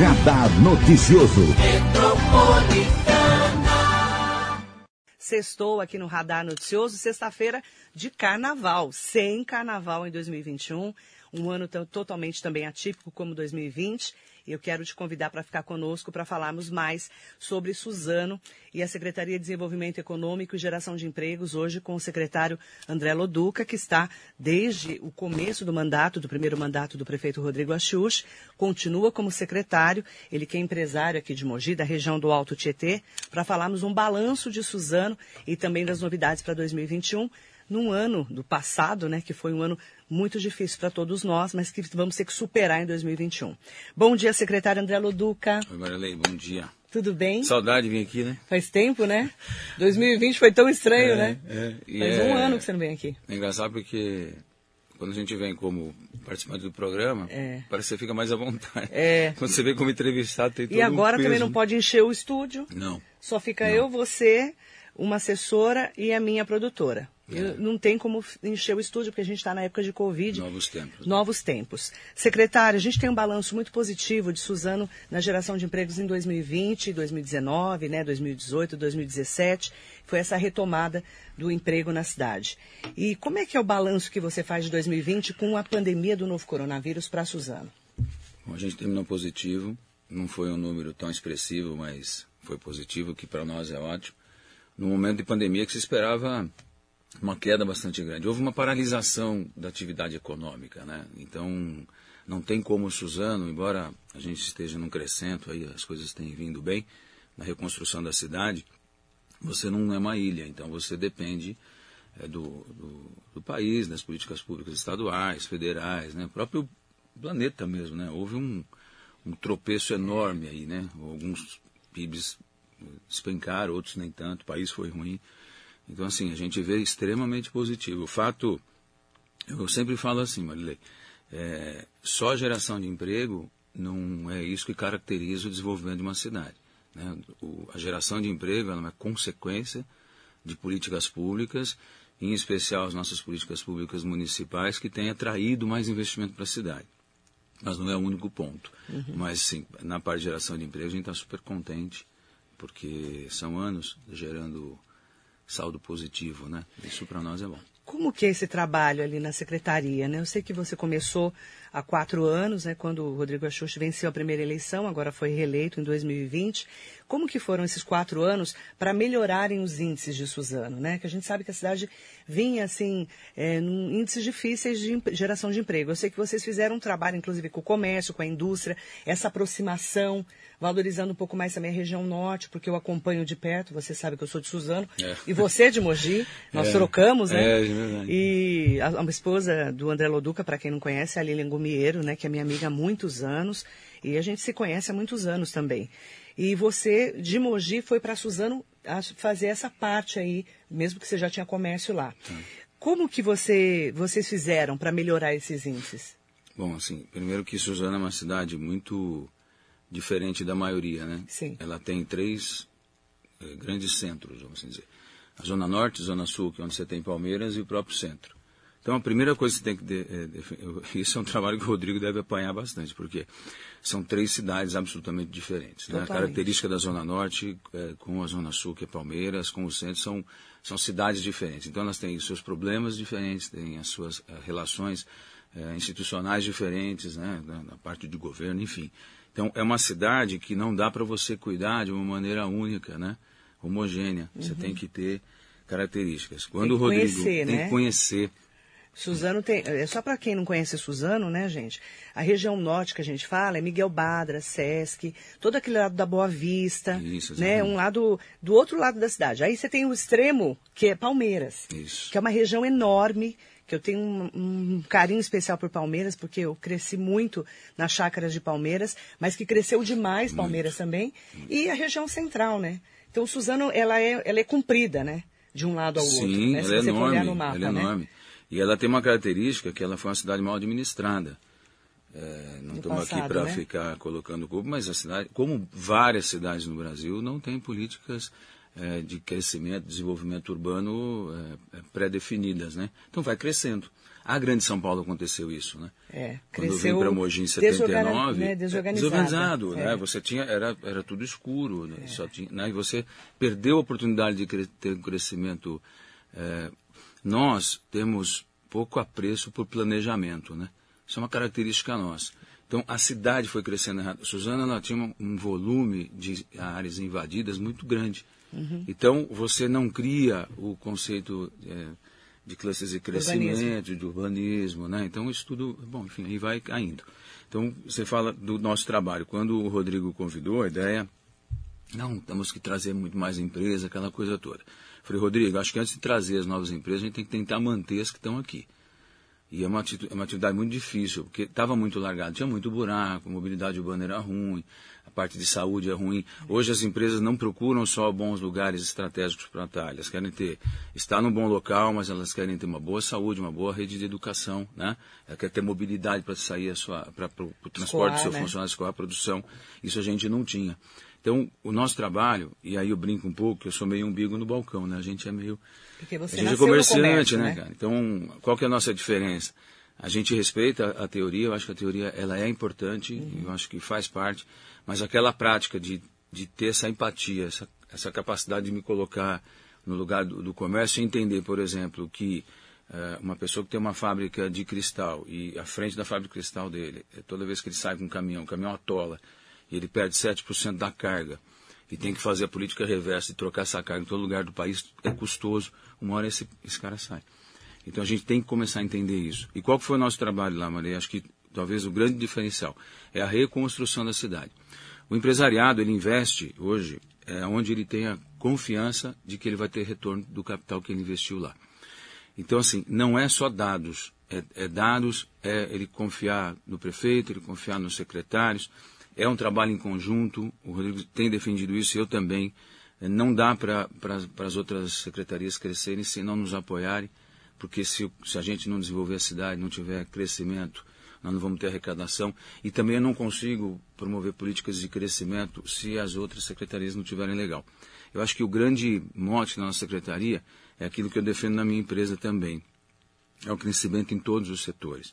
Radar Noticioso. Sextou aqui no Radar Noticioso, sexta-feira de carnaval, sem carnaval em 2021, um ano totalmente também atípico como 2020 eu quero te convidar para ficar conosco para falarmos mais sobre Suzano e a Secretaria de Desenvolvimento Econômico e Geração de Empregos, hoje com o secretário André Loduca, que está desde o começo do mandato, do primeiro mandato do prefeito Rodrigo Axux, continua como secretário, ele que é empresário aqui de Mogi, da região do Alto Tietê, para falarmos um balanço de Suzano e também das novidades para 2021 num ano do passado, né, que foi um ano muito difícil para todos nós, mas que vamos ter que superar em 2021. Bom dia, secretário André Loduca. Oi, Marilei, bom dia. Tudo bem? Saudade de vir aqui, né? Faz tempo, né? 2020 foi tão estranho, é, né? É, Faz é, um ano que você não vem aqui. É engraçado porque quando a gente vem como participante do programa, é. parece que você fica mais à vontade. É. Quando você vem como entrevistado, tem todo E agora um também não pode encher o estúdio. Não. Só fica não. eu, você, uma assessora e a minha produtora. É. Não tem como encher o estúdio, porque a gente está na época de Covid. Novos tempos. Novos tempos. Secretário, a gente tem um balanço muito positivo de Suzano na geração de empregos em 2020, 2019, né, 2018, 2017. Foi essa retomada do emprego na cidade. E como é que é o balanço que você faz de 2020 com a pandemia do novo coronavírus para Suzano? Bom, a gente terminou positivo. Não foi um número tão expressivo, mas foi positivo, que para nós é ótimo. No momento de pandemia que se esperava uma queda bastante grande. Houve uma paralisação da atividade econômica, né? Então, não tem como Suzano, embora a gente esteja num crescento, aí as coisas têm vindo bem na reconstrução da cidade, você não é uma ilha, então você depende é, do, do, do, país, das políticas públicas estaduais, federais, né? O próprio planeta mesmo, né? Houve um, um tropeço enorme aí, né? Alguns PIBs despencaram, outros nem tanto, o país foi ruim. Então, assim, a gente vê extremamente positivo. O fato, eu sempre falo assim, Marilei, é, só geração de emprego não é isso que caracteriza o desenvolvimento de uma cidade. Né? O, a geração de emprego é uma consequência de políticas públicas, em especial as nossas políticas públicas municipais, que têm atraído mais investimento para a cidade. Mas não é o único ponto. Uhum. Mas, sim, na parte de geração de emprego, a gente está super contente, porque são anos gerando saldo positivo, né? Isso para nós é bom. Como que é esse trabalho ali na secretaria, né? Eu sei que você começou há quatro anos, né? Quando o Rodrigo Axux venceu a primeira eleição, agora foi reeleito em 2020. Como que foram esses quatro anos para melhorarem os índices de Suzano, né? Que a gente sabe que a cidade vinha, assim, é, num índices difíceis de geração de emprego. Eu sei que vocês fizeram um trabalho, inclusive, com o comércio, com a indústria, essa aproximação valorizando um pouco mais também a região norte, porque eu acompanho de perto, você sabe que eu sou de Suzano, é. e você é de Mogi, nós é. trocamos, né? É, é verdade. E a, a esposa do André Loduca, para quem não conhece, é a Lilian Né, que é minha amiga há muitos anos, e a gente se conhece há muitos anos também. E você, de Mogi, foi para Suzano fazer essa parte aí, mesmo que você já tinha comércio lá. Tá. Como que você, vocês fizeram para melhorar esses índices? Bom, assim, primeiro que Suzano é uma cidade muito diferente da maioria, né? Sim. Ela tem três eh, grandes centros, vamos assim dizer. A Zona Norte, Zona Sul, que é onde você tem Palmeiras, e o próprio centro. Então, a primeira coisa que você tem que... De, é, isso é um trabalho que o Rodrigo deve apanhar bastante, porque são três cidades absolutamente diferentes. Né? A característica da Zona Norte é, com a Zona Sul, que é Palmeiras, com o centro, são, são cidades diferentes. Então, elas têm os seus problemas diferentes, têm as suas relações é, institucionais diferentes, né? na, na parte de governo, enfim. Então, é uma cidade que não dá para você cuidar de uma maneira única, né? homogênea. Uhum. Você tem que ter características. Quando o Rodrigo conhecer, tem né? que conhecer. Suzano tem, é só para quem não conhece Suzano, né, gente? A região norte que a gente fala é Miguel Badra, Sesc, todo aquele lado da Boa Vista, Isso, né? Um lado do outro lado da cidade. Aí você tem o extremo, que é Palmeiras, Isso. que é uma região enorme, que eu tenho um, um, carinho especial por Palmeiras, porque eu cresci muito nas chácaras de Palmeiras, mas que cresceu demais Palmeiras muito. também, e a região central, né? Então, Suzano, ela é, ela é comprida, né? De um lado ao Sim, outro. Né? ela é enorme, mapa, ela é né? enorme. E ela tem uma característica que ela foi uma cidade mal administrada. É, não estamos aqui para né? ficar colocando culpa, mas a cidade, como várias cidades no Brasil, não tem políticas é, de crescimento, desenvolvimento urbano é, é, pré-definidas, né? Então vai crescendo. A Grande São Paulo aconteceu isso, né? É, Quando eu vim para Mogi em 79, né, é, desorganizado, né? Você tinha era era tudo escuro, né? Só tinha, né? E você perdeu a oportunidade de ter um crescimento. É, nós temos pouco apreço por planejamento, né? Isso é uma característica nossa. Então a cidade foi crescendo errado. Suzana ela tinha um volume de áreas invadidas muito grande. Uhum. Então você não cria o conceito é, de classes de crescimento, urbanismo. de urbanismo, né? Então isso tudo, bom, enfim, aí vai caindo. Então você fala do nosso trabalho. Quando o Rodrigo convidou a ideia, não, temos que trazer muito mais empresas, aquela coisa toda. Falei, Rodrigo, acho que antes de trazer as novas empresas, a gente tem que tentar manter as que estão aqui. E é uma, é uma atividade muito difícil, porque estava muito largado, tinha muito buraco, a mobilidade urbana era ruim, a parte de saúde é ruim. Hoje as empresas não procuram só bons lugares estratégicos para estar, elas querem ter, estar num bom local, mas elas querem ter uma boa saúde, uma boa rede de educação, né? Ela quer ter mobilidade para sair para o transporte do seu né? funcionário, escolar, a produção. Isso a gente não tinha. Então, o nosso trabalho, e aí eu brinco um pouco, eu sou meio umbigo no balcão, né? A gente é meio porque você a gente é comerciante, comércio, né, né, cara? Então, qual que é a nossa diferença? A gente respeita a, teoria, eu acho que a teoria ela é importante, uhum. eu acho que faz parte, mas aquela prática de, de ter essa empatia, essa, essa capacidade de me colocar no lugar do, do comércio e entender, por exemplo, que uh, uma pessoa que tem uma fábrica de cristal e à frente da fábrica de cristal dele, toda vez que ele sai com um caminhão, o caminhão atola e ele perde 7% da carga e tem que fazer a política reversa e trocar essa carga em todo lugar do país, é custoso uma hora esse, esse cara sai. Então a gente tem que começar a entender isso. E qual foi o nosso trabalho lá, Maria? Acho que talvez o grande diferencial é a reconstrução da cidade. O empresariado, ele investe hoje é, onde ele tem a confiança de que ele vai ter retorno do capital que ele investiu lá. Então, assim, não é só dados. É, é dados, é ele confiar no prefeito, ele confiar nos secretários. É um trabalho em conjunto. O Rodrigo tem defendido isso, eu também. Não dá para as outras secretarias crescerem se não nos apoiarem, porque se, se a gente não desenvolver a cidade, não tiver crescimento, nós não vamos ter arrecadação. E também eu não consigo promover políticas de crescimento se as outras secretarias não tiverem legal. Eu acho que o grande mote da nossa secretaria é aquilo que eu defendo na minha empresa também. É o crescimento em todos os setores.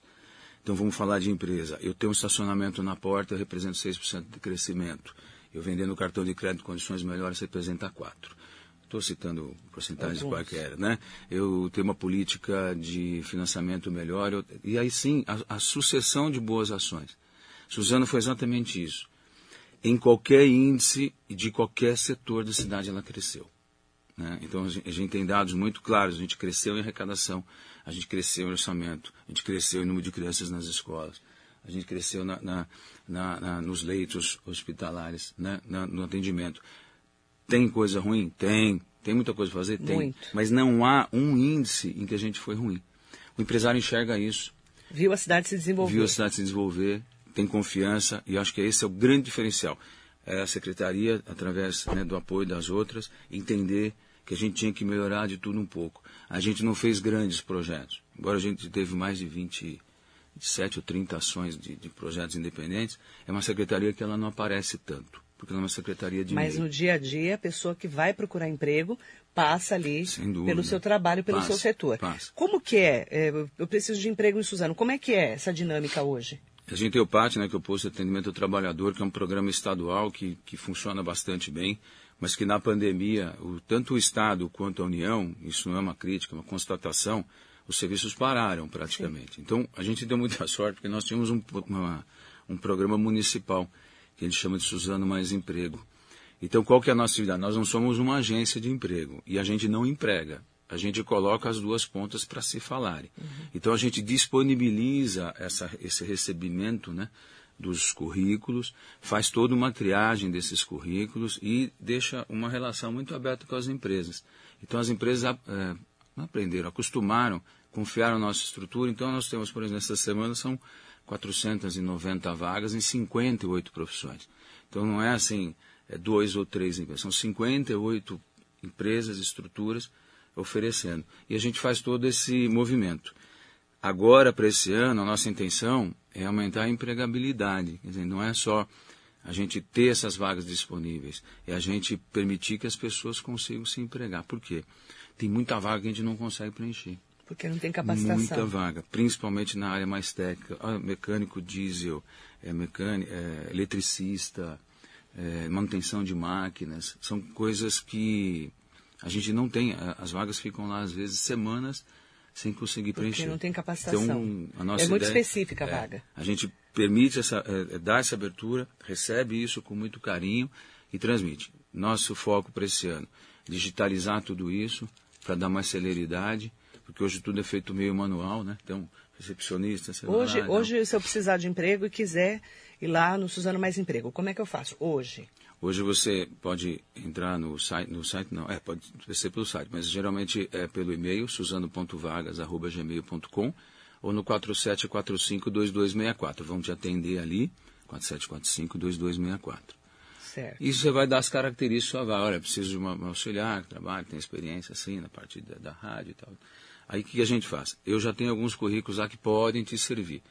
Então vamos falar de empresa. Eu tenho um estacionamento na porta, eu represento 6% de crescimento. Eu vendendo cartão de crédito em condições melhores representa 4. Estou citando porcentagens qualquer, né? Eu tenho uma política de financiamento melhor. Eu, e aí sim, a, a sucessão de boas ações. Suzana foi exatamente isso. Em qualquer índice e de qualquer setor da cidade ela cresceu. Né? Então a gente, tem dados muito claros. A gente cresceu em arrecadação, a gente cresceu em orçamento, a gente cresceu em número de crianças nas escolas, a gente cresceu na, na, na, na nos leitos hospitalares, né? no atendimento. Tem coisa ruim? Tem. Tem muita coisa para fazer? Tem. Muito. Mas não há um índice em que a gente foi ruim. O empresário enxerga isso. Viu a cidade se desenvolver. Viu a cidade se desenvolver, tem confiança, e acho que esse é o grande diferencial. É a secretaria, através né, do apoio das outras, entender que a gente tinha que melhorar de tudo um pouco. A gente não fez grandes projetos, embora a gente teve mais de 20 7 ou 30 ações de, de, projetos independentes, é uma secretaria que ela não aparece tanto, porque ela é uma secretaria de Mas meio. no dia a dia, a pessoa que vai procurar emprego passa ali pelo seu trabalho, pelo passa, seu setor. Passa. Como que é? é? Eu preciso de emprego em Suzano. Como é que é essa dinâmica hoje? A gente tem o PAT, né, que é o Posto de Atendimento ao Trabalhador, que é um programa estadual que, que funciona bastante bem, mas que na pandemia, o, tanto o Estado quanto a União, isso não é uma crítica, é uma constatação, os serviços pararam praticamente. Sim. Então, a gente deu muita sorte, porque nós tínhamos um, uma, um programa municipal, que a gente chama de Suzano Mais Emprego. Então, qual que é a nossa atividade? Nós não somos uma agência de emprego e a gente não emprega. A gente coloca as duas pontas para se falarem. Uhum. Então, a gente disponibiliza essa, esse recebimento né, dos currículos, faz toda uma triagem desses currículos e deixa uma relação muito aberta com as empresas. Então, as empresas é, aprenderam, acostumaram confiaram na nossa estrutura. Então, nós temos, por exemplo, essa semana são 490 vagas em 58 profissões. Então, não é assim, é dois ou três empresas, são 58 empresas, estruturas oferecendo. E a gente faz todo esse movimento. Agora, para esse ano, a nossa intenção é aumentar a empregabilidade. Quer dizer, não é só a gente ter essas vagas disponíveis, é a gente permitir que as pessoas consigam se empregar. Por quê? Tem muita vaga que a gente não consegue preencher. Porque não tem capacitação. Muita vaga, principalmente na área mais técnica, ah, mecânico diesel, é, mecânico, é, eletricista, é, manutenção de máquinas, são coisas que a gente não tem, as vagas ficam lá às vezes semanas sem conseguir Porque preencher. não tem capacitação. Então, a nossa é muito ideia específica a é, vaga. A gente permite essa, é, dá essa abertura, recebe isso com muito carinho e transmite. Nosso foco para esse ano, digitalizar tudo isso para dar mais celeridade, porque hoje tudo é feito meio manual, né? Então, recepcionista, celular, Hoje, então- hoje, se eu precisar de emprego e quiser ir lá no Suzano Mais Emprego, como é que eu faço? Hoje. Hoje você pode entrar no site, no site não, é, pode ser pelo site, mas geralmente é pelo e-mail, suzano.vagas.gmail.com ou no 47452264. Vão te atender ali, 47452264. Certo. Isso você vai dar as características da vaga. Olha, preciso de uma, uma auxiliar que trabalha, tem experiência assim na parte da, da rádio e tal. Aí o que a gente faz? Eu já tenho alguns currículos lá que podem te servir.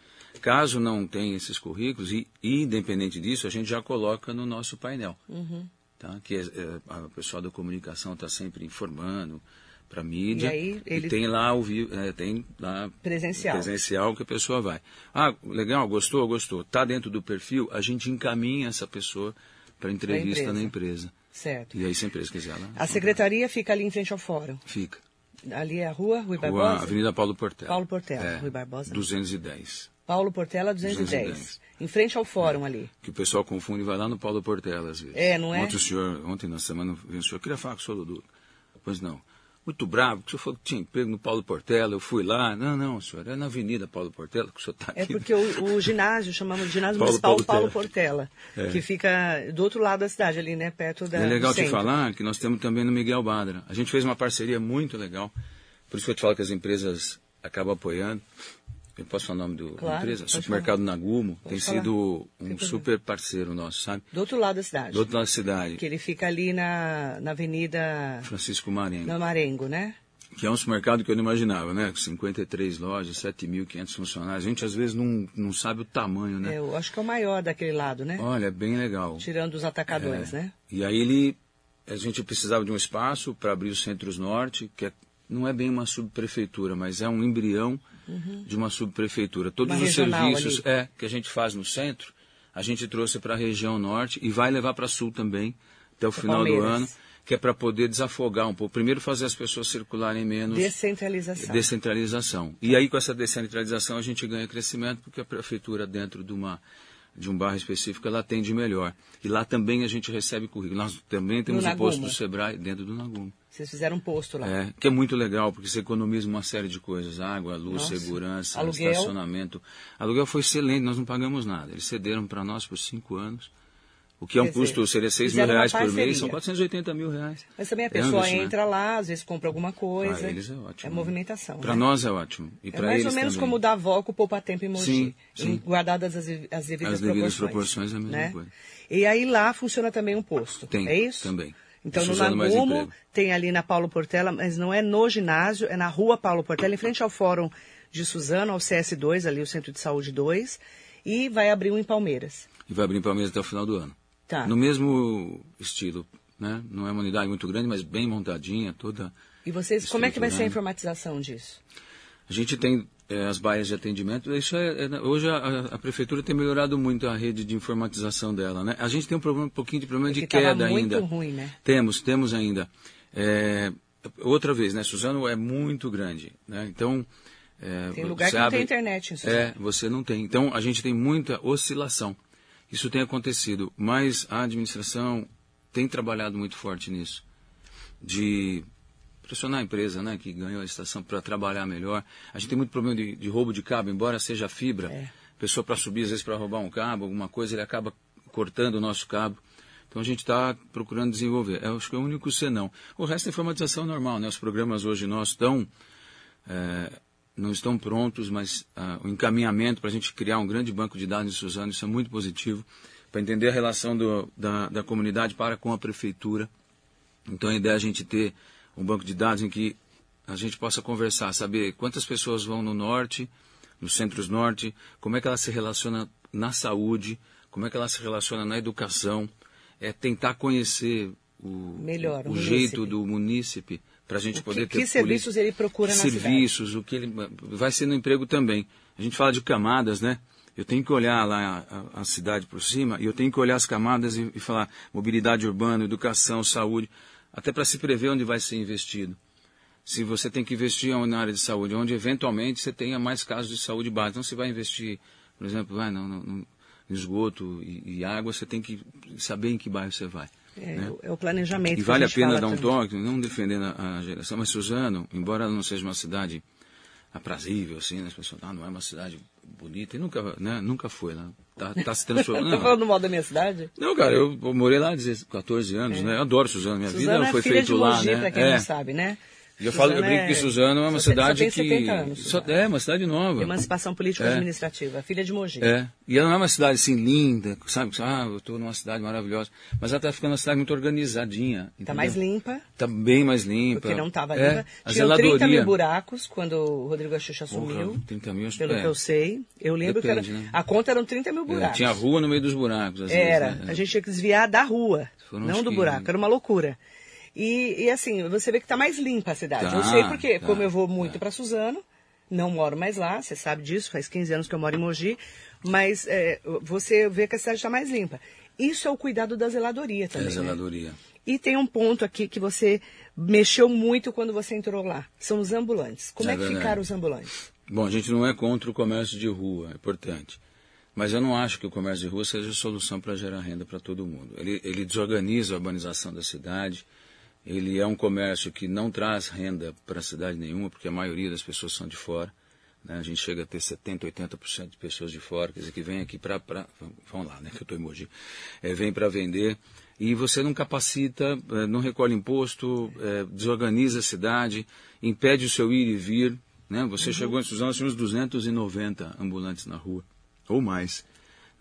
Caso não tenha esses currículos, e independente disso, a gente já coloca no nosso painel. Tá? Que é, é, a pessoal da comunicação está sempre informando para a mídia. E aí ele- tem lá o é, tem lá Presencial. presencial que a pessoa vai. Ah, legal, gostou, gostou. Está dentro do perfil, a gente encaminha essa pessoa para entrevista empresa. na empresa. Certo. E aí, se a empresa quiser, ela A secretaria fica ali em frente ao fórum. fica. Ali é a rua Rui Rua Barbosa? Avenida Paulo Portela. Paulo Portela, É, Rui Barbosa. 210. Paulo Portela 210. 210. Em frente ao fórum ali. Que o pessoal confunde e vai lá no Paulo Portela às vezes. É, não é? Ontem o senhor, ontem na semana, o senhor, queria falar com o senhor Dudu. Pois não. Muito bravo, que o senhor falou que tinha emprego no Paulo Portela, eu fui lá. Não, não, senhor, é na Avenida Paulo Portela que o senhor está aqui. É porque o, o ginásio, chamamos de ginásio Paulo municipal Portela. Paulo Portela, É. que fica do outro lado da cidade, ali, né, perto da É legal te falar que nós temos também no Miguel Badra. A gente fez uma parceria muito legal. Por isso que eu te falo que as empresas acabam apoiando. Eu posso falar o nome do, da Claro, empresa? pode Supermercado Nagumo Pode tem falar. sido um super parceiro nosso, sabe? Do outro lado da cidade. Do outro lado da cidade, Que ele fica ali na, na Avenida Francisco Marengo. na Marengo, né? Que é um supermercado que eu não imaginava, né? 53 lojas, 7.500 funcionários. A gente às vezes não, não sabe o tamanho, né? É, eu acho que é o maior daquele lado, né? Olha, é bem legal. Tirando os atacadores, É. né? E aí ele, a gente precisava de um espaço para abrir os centros norte, que é- não é bem uma subprefeitura, mas é um embrião de uma subprefeitura. Todos. Uma os serviços ali. é, que a gente faz no centro, a gente trouxe para a região norte e vai levar para sul também, até o Pra final do Palmeiras. ano, que é para poder desafogar um pouco. Primeiro fazer as pessoas circularem menos. Descentralização. Descentralização. E aí, com essa descentralização, a gente ganha crescimento, porque a prefeitura, dentro de, uma, de um bairro específico, ela atende melhor. E lá também a gente recebe currículo. Nós também temos o posto Nagumo. do Sebrae dentro do Nagumo. Vocês fizeram um posto lá. É, que é muito legal, porque você economiza uma série de coisas. Água, luz, Nossa. segurança, Aluguel. estacionamento. Aluguel foi excelente, nós não pagamos nada. Eles cederam para nós por cinco anos. O que é um Quer dizer, custo, seria 6 mil reais por mês, são 480 mil reais. Mas também a É um pessoa investimento. entra lá, às vezes compra alguma coisa. Para eles é ótimo. É movimentação. Para né? nós é ótimo. E É mais ou menos também. como o da avó com o poupa tempo em Mogi. Sim, sim. Guardadas as, as devidas As devidas proporções. proporções é a mesma né? coisa. E aí lá funciona também um posto. Tem, É isso? também. Então Isso no Nagumo tem ali na Paulo Portela, mas não é no ginásio, é na rua Paulo Portela, em frente ao Fórum de Suzano, ao CS2, ali o Centro de Saúde 2, e vai abrir um em Palmeiras. E vai abrir em Palmeiras até o final do ano. Tá. No mesmo estilo, né? Não é uma unidade muito grande, mas bem montadinha, toda. E vocês, como é que vai ser a informatização disso? A gente tem eh, as baias de atendimento. Isso é, é- hoje a, a prefeitura tem melhorado muito a rede de informatização dela, né? A gente tem um, problema, um pouquinho de problema de Porque tava queda muito ainda. ruim, né? Temos, temos ainda. É, outra vez, né? Suzano é muito grande, né? Então é, Tem lugar que não tem internet em Suzano. É, você não tem. Então a gente tem muita oscilação. Isso tem acontecido, mas a administração tem trabalhado muito forte nisso, de pressionar a empresa, né, que ganhou a estação para trabalhar melhor. A gente tem muito problema de, de roubo de cabo, embora seja fibra. É. Pessoa para subir, às vezes para roubar um cabo, alguma coisa, ele acaba cortando o nosso cabo. Então a gente está procurando desenvolver. Eu acho que é o único senão. O resto é informatização normal, né? Os programas hoje nossos estão é, não estão prontos, mas ah, o encaminhamento para a gente criar um grande banco de dados em Suzano, isso é muito positivo, para entender a relação do, da, da comunidade para com a prefeitura. Então a ideia é a gente ter um banco de dados em que a gente possa conversar, saber quantas pessoas vão no norte, nos centros norte, como é que ela se relaciona na saúde, como é que ela se relaciona na educação, é tentar conhecer o, Melhor, o o jeito do munícipe para a gente O poder que, ter que serviços política- ele procura na serviços, o que ele vai ser no emprego também. A gente fala de camadas, né? Eu tenho que olhar lá a, a- a cidade por cima e eu tenho que olhar as camadas e, e falar mobilidade urbana, educação, saúde, até para se prever onde vai ser investido. Se você tem que investir na área de saúde, onde eventualmente você tenha mais casos de saúde básica. Então, se vai investir, por exemplo, vai no esgoto e, e água, você tem que saber em que bairro você vai. É, né? o- é o planejamento. E vale a, gente pena dar um também. toque, não defendendo a, a geração, mas Suzano, embora ela não seja uma cidade aprazível, assim, né, as pessoas, ah, não é uma cidade bonita, e nunca, né, nunca foi, né? Tá, tá se transformando. Tá Não. falando mal da minha cidade? Não, cara, eu, morei lá há 16, 14 anos, né? Eu adoro Suzano, minha Suzano vida é foi feita de lá, Mogi, né? pra quem é. não sabe, né? E eu falo, eu brinco que Suzano é uma cidade só tem que 70 anos, só, é uma cidade nova. Emancipação política É. administrativa, filha de Mogi. É. E ela não é uma cidade assim linda, sabe? Ah, eu estou numa cidade maravilhosa. Mas ela está ficando uma cidade muito organizadinha. Tá entendeu? mais limpa, Tá bem mais limpa. porque não estava É, limpa. a Tinham 30 mil zeladoria. buracos quando o Rodrigo Axuxa Porra, assumiu, 30 mil, acho pelo é. que eu sei. Eu lembro Depende, que era, né? a conta eram 30 mil É, buracos. tinha rua no meio dos buracos. Era. vezes, né? A gente tinha que desviar da rua, Foram não do 15. buraco. Era uma loucura. E, e assim, você vê que está mais limpa a cidade. Tá, eu sei porque, tá, como eu vou muito tá. para Suzano, não moro mais lá, você sabe disso, faz 15 anos que eu moro em Mogi, mas é, você vê que a cidade está mais limpa. Isso é o cuidado da zeladoria É, também. né? zeladoria. E tem um ponto aqui que você mexeu muito quando você entrou lá. São os ambulantes. Como É é, que verdade. ficaram os ambulantes? Bom, a gente não é contra o comércio de rua, é importante. Mas eu não acho que o comércio de rua seja a solução para gerar renda para todo mundo. Ele, ele desorganiza a urbanização da cidade, ele é um comércio que não traz renda para a cidade nenhuma, porque a maioria das pessoas são de fora. né? A gente chega a ter 70%, 80% de pessoas de fora, quer dizer, que vem aqui para... Vamos lá, né, que eu estou em Mogi. É, vem para vender. E você não capacita, eh, não recolhe imposto, eh, desorganiza a cidade, impede o seu ir e vir. Né? Você chegou em Suzano, nós tínhamos 290 ambulantes na rua, ou mais.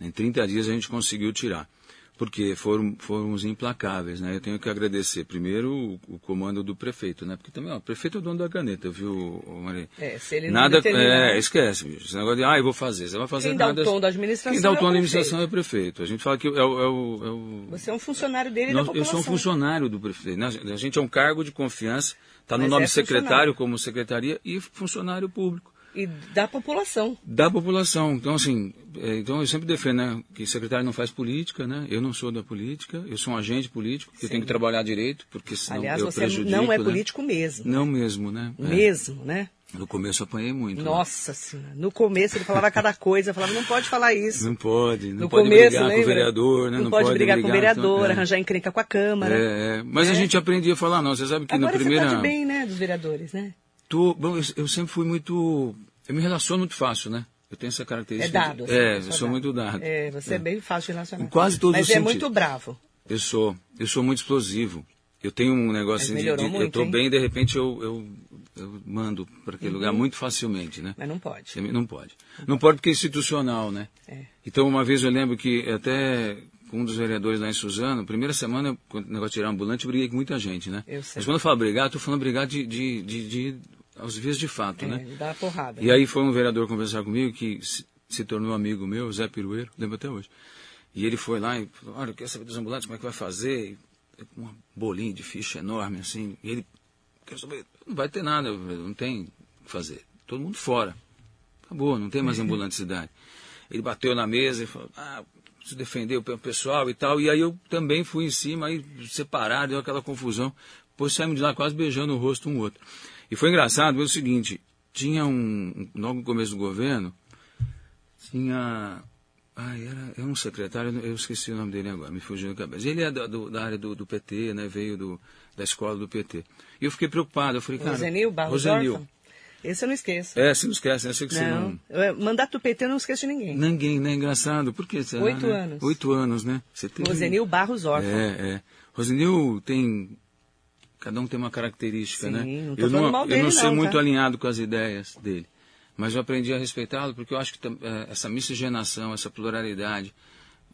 Em 30 dias a gente conseguiu tirar. Porque foram, fomos implacáveis, né? Eu tenho que agradecer primeiro o, o comando do prefeito, né? Porque também, ó, o prefeito é o dono da caneta, viu, Maria? É, se ele não Nada, determinar- é, esquece, bicho. Esse negócio de, ah, eu vou fazer. Você vai fazer Quem dá o nada. tom da administração Quem dá o é o tom da administração é o prefeito. A gente fala que é o. É o, é o Você é um funcionário dele nós- da eu população. sou um funcionário do prefeito. né? A gente é um cargo de confiança, está no nome é secretário como secretaria e funcionário público E da população. da população. Então, assim, é, então eu sempre defendo né, que secretário não faz política, né? Eu não sou da política, eu sou um agente político, que eu tenho que trabalhar direito, porque senão Aliás, eu você prejudico, não é né? político mesmo. Não mesmo, né? É. Mesmo, né? No começo eu apanhei muito. né? Nossa senhora. No começo ele falava cada coisa, falava, não pode falar isso. Não pode, não no pode começo, brigar lembra? com o vereador, né? Não, pode, brigar, com o vereador, então, é. arranjar encrenca com a Câmara. É, é. Mas a né? gente aprendia a falar, não, você sabe que Agora na primeira... você tá de bem, né, dos vereadores, né? Tô, bom, eu, eu sempre fui muito. Eu me relaciono muito fácil, né? Eu tenho essa É característica. dado. de- assim, é, só eu sou dado. muito dado. É, você é, bem fácil de relacionar. Em quase todos Mas os é sentidos. muito bravo. Eu sou. Eu sou muito explosivo. Eu tenho um negócio Mas de, de- melhorou Eu muito, tô hein? bem, de repente eu, eu, eu mando para aquele Uhum. lugar muito facilmente, né? Mas não pode. Não pode. Não pode porque é institucional, né? É. Então, uma vez eu lembro que até com um dos vereadores lá em Suzano, primeira semana, quando o negócio de tirar ambulante, eu briguei com muita gente, né? Eu sei. Mas quando eu falo brigar, eu tô falando brigar de, de, de, de aos vias de fato, É, né? dá porrada. E aí foi um vereador conversar comigo que se, se tornou amigo meu, Zé Pirueiro, lembro até hoje. E ele foi lá e falou, olha, eu quero saber dos ambulantes, como é que vai fazer? E, uma bolinha de ficha enorme, assim. E ele, quer saber, não vai ter nada, não tem o que fazer. Todo mundo fora. Acabou, não tem mais ambulante de cidade. Ele bateu na mesa e falou, ah, preciso defender o pe- pessoal e tal. E aí eu também fui em cima, aí separado, deu aquela confusão. Depois saímos de lá quase beijando o rosto um outro. E foi engraçado, foi o seguinte, tinha um, logo no começo do governo, tinha, ai, era, era um secretário, eu esqueci o nome dele agora, me fugiu da cabeça. Ele é da, do- da área do, do PT, né, veio do, da escola do PT. E eu fiquei preocupado, eu falei, cara... Rosenil, Barros Rosenil. Esse eu não esqueço. É, você não esquece, né? Eu sei que você não. não... Eu- Mandato do PT eu não esqueço de ninguém. Ninguém, né? Engraçado. Por que será, Oito né? anos. Oito anos, né? Você teve... Rosenil Barros Orfan. É, é. Rosenil tem. Cada um tem uma característica, Sim, né? não eu não, eu dele, não sei não, muito tá? alinhado com as ideias dele. Mas eu aprendi a respeitá-lo porque eu acho que é, essa miscigenação, essa pluralidade,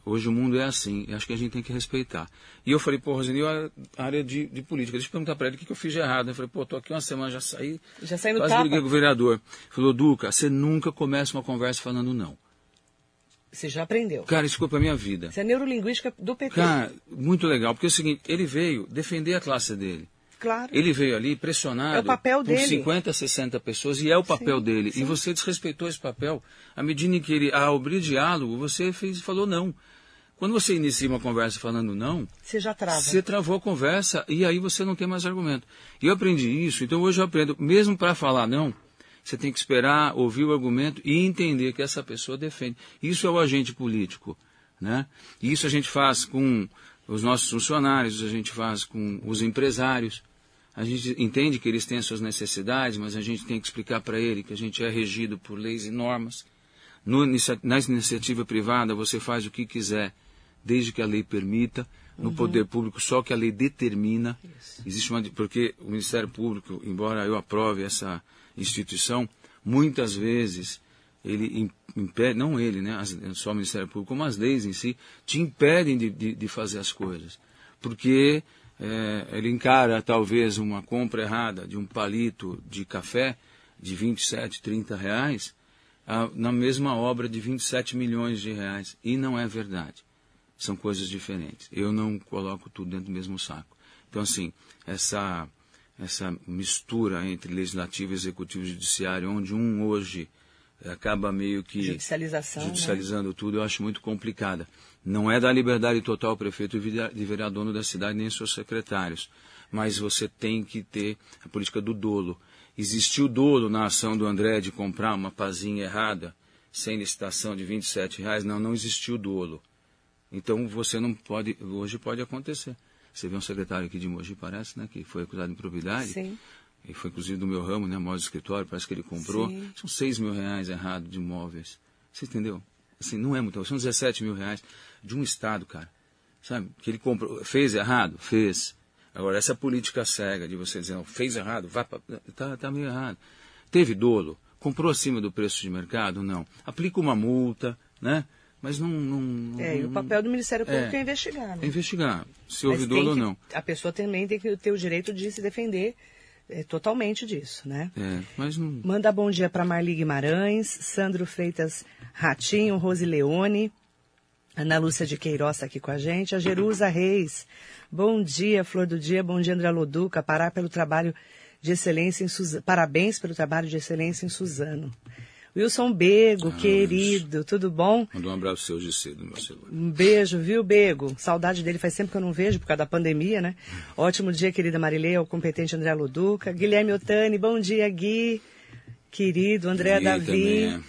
hoje o mundo é assim. Eu acho que a gente tem que respeitar. E eu falei, pô, Rosenil, é área de, de política. Deixa eu perguntar para ele o que, que eu fiz de errado. Eu falei, pô, tô aqui uma semana, já saí. Já saí no Quase tapa. briguei com o vereador. Falou, Duca, você nunca começa uma conversa falando não. Você já aprendeu. Cara, isso ficou minha vida. Isso é neurolinguística do PT. Cara, muito legal, porque é o seguinte, ele veio defender a classe dele. Claro. Ele veio ali pressionado É o papel por dele. 50, 60 pessoas e é o papel Sim, dele. sim. E você desrespeitou esse papel. À medida em que ele, ao abrir diálogo, você fez, falou não. Quando você inicia uma conversa falando não, Você já trava. você travou a conversa e aí você não tem mais argumento. E eu aprendi isso, então hoje eu aprendo, mesmo para falar não, você tem que esperar, ouvir o argumento e entender que essa pessoa defende. Isso é o agente político. Né? E isso a gente faz com os nossos funcionários, a gente faz com os empresários. A gente entende que eles têm as suas necessidades, mas a gente tem que explicar para ele que a gente é regido por leis e normas. No, na iniciativa privada, você faz o que quiser, desde que a lei permita. No poder público, só que a lei determina. Existe uma. Porque o Ministério Público, embora eu aprove essa instituição, muitas vezes ele im- impede, não ele, né, só o Ministério Público, como as leis em si, te impedem de, de, de fazer as coisas. Porque eh, ele encara talvez uma compra errada de um palito de café de 27, 30 reais ah, na mesma obra de 27 milhões de reais. E não é verdade. São coisas diferentes. Eu não coloco tudo dentro do mesmo saco. Então, assim, essa, essa mistura entre legislativo, executivo e judiciário, onde um hoje eh, acaba meio que Judicialização, né? judicializando tudo, eu acho muito complicada. Não é dar liberdade total ao prefeito de virar- dono da cidade nem seus secretários. Mas você tem que ter a política do dolo. Existiu dolo na ação do André de comprar uma pazinha errada, sem licitação de 27 reais? Não, não existiu dolo. Então você não pode, hoje pode acontecer. Você vê um secretário aqui de Mogi, parece, né, que foi acusado de improbidade. Sim. E foi inclusive do meu ramo, né, móvel escritório, parece que ele comprou. Sim. São 6 mil reais errado de imóveis. Você entendeu? Assim, não é muito, são 17 mil reais de um Estado, cara. Sabe? Que ele comprou, fez errado? Fez. Agora, essa política cega de você dizer, não, fez errado, vai pra, tá, tá meio errado. Teve dolo? Comprou acima do preço de mercado? Não. Aplica uma multa, né? Mas não... não É, e o papel do Ministério Público é, É. investigar. Né? é investigar se houve dolo ou não. A pessoa também tem que ter o direito de se defender é, totalmente disso, né? É, mas não... Manda bom dia para Marli Guimarães, Sandro Freitas Ratinho, Rose Leone, Ana Lúcia de Queiroz está aqui com a gente, a Jerusa Reis. Bom dia, Flor do Dia, bom dia, André Loduca, parar pelo trabalho de excelência em Suzano. Parabéns pelo trabalho de excelência em Suzano. Wilson Bego, Ah, querido, tudo bom? Mandou um abraço seu de cedo meu celular. Um beijo, viu, Bego? Saudade dele faz tempo que eu não vejo, por causa da pandemia, né? Ótimo dia, querida Marileia, o competente André Loduca. Guilherme Otani, bom dia, Gui. Querido, André Gui Davi. também é.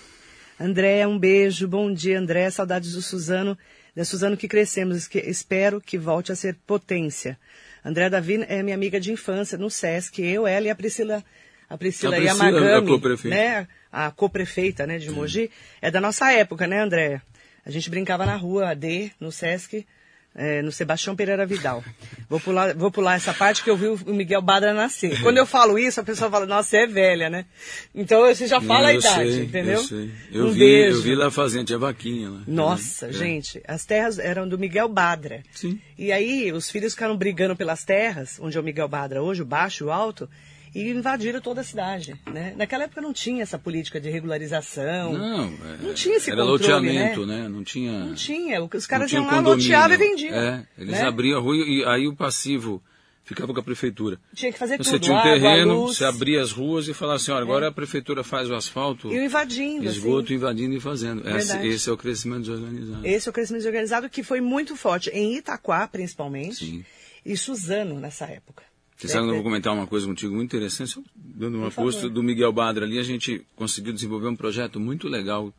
André, um beijo. Bom dia, André. Saudades do Suzano, da Suzano que crescemos. Que, espero que volte a ser potência. André Davi é minha amiga de infância no Sesc. Eu, ela e a Priscila, a Priscila, A Priscila, Yamagami, a né? A co-prefeita, né, de Mogi. É da nossa época, né, André? A gente brincava na rua, a D, no Sesc, é, no Sebastião Pereira Vidal. Vou pular, vou pular essa parte que eu vi o Miguel Badra nascer. Quando eu falo isso, a pessoa fala, nossa, você é velha, né? Então você já fala Não, a idade, sei, entendeu? Eu, sei. eu, um vi, beijo. eu vi lá fazendo, tinha vaquinha lá. Nossa, É. gente, as terras eram do Miguel Badra. Sim. E aí os filhos ficaram brigando pelas terras, onde é o Miguel Badra hoje, o baixo e o alto, e invadiram toda a cidade. Né? Naquela época não tinha essa política de regularização. Não, é, Não tinha esse era controle, loteamento, né? né? Não tinha. Não tinha. Os caras iam lá, condomínio. loteavam e vendiam. É, eles né? abriam a rua e aí o passivo ficava com a prefeitura. Tinha que fazer Você tudo. tinha um água, terreno, luz, você abria as ruas e falava assim, olha, agora a prefeitura faz o asfalto, E invadindo, esgoto, assim. invadindo e fazendo. Esse, esse é o crescimento desorganizado. Esse é o crescimento organizado que foi muito forte em Itaquá, principalmente, Sim. e Suzano nessa época. Você sabe que eu Né? vou comentar uma coisa contigo muito interessante, só dando favor. posta do Miguel Badra ali, a gente conseguiu desenvolver um projeto muito legal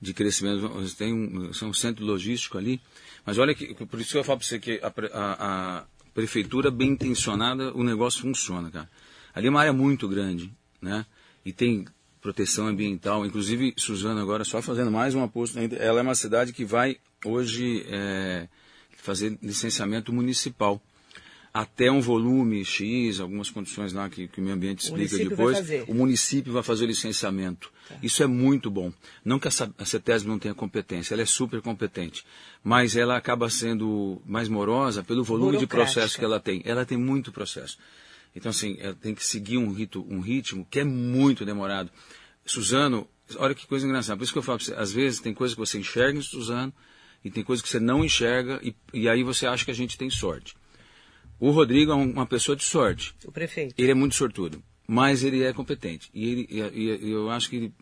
de crescimento. Tem um, um centro logístico ali, mas olha que, por isso que eu falo para você que a, a- a prefeitura bem intencionada, o negócio funciona, cara. Ali é uma área muito grande, né? E tem proteção ambiental, inclusive Suzano agora só fazendo mais uma posto, ainda, ela é uma cidade que vai hoje é, fazer licenciamento municipal até um volume X, algumas condições lá que, que o meio ambiente O explica vai depois, o município vai fazer o licenciamento. Isso é muito bom. Não que a, CETESB não tenha competência, ela é super competente, mas ela acaba sendo mais morosa pelo volume de processo que ela tem. Ela tem muito processo. Então, assim, ela tem que seguir um, rito, um ritmo que é muito demorado. Suzano, olha que coisa engraçada. Por isso que eu falo pra você, às vezes tem coisa que você enxerga em Suzano e tem coisa que você não enxerga e, e aí você acha que a gente tem sorte. O Rodrigo é um- uma pessoa de sorte. O prefeito. Ele é muito sortudo, mas ele é competente. E, ele, e- e- eu acho que ele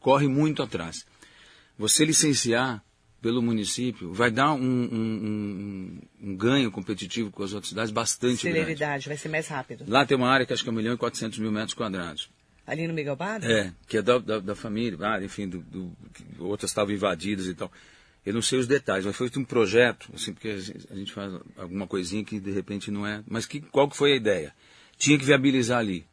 corre muito atrás. Você licenciar pelo município vai dar um, um- um- um ganho competitivo com as outras cidades bastante grande. Celeridade, vai ser mais rápido. Lá tem uma área que acho que é 1 milhão e 400 mil metros quadrados. Ali no Miguel Bada? É, que é da, da, da família, ah, enfim, do, do- outras estavam invadidas e tal. Eu não sei os detalhes, mas foi um projeto, assim, porque a gente, faz alguma coisinha que de repente não é. Mas que, qual que foi a ideia? Tinha que viabilizar ali.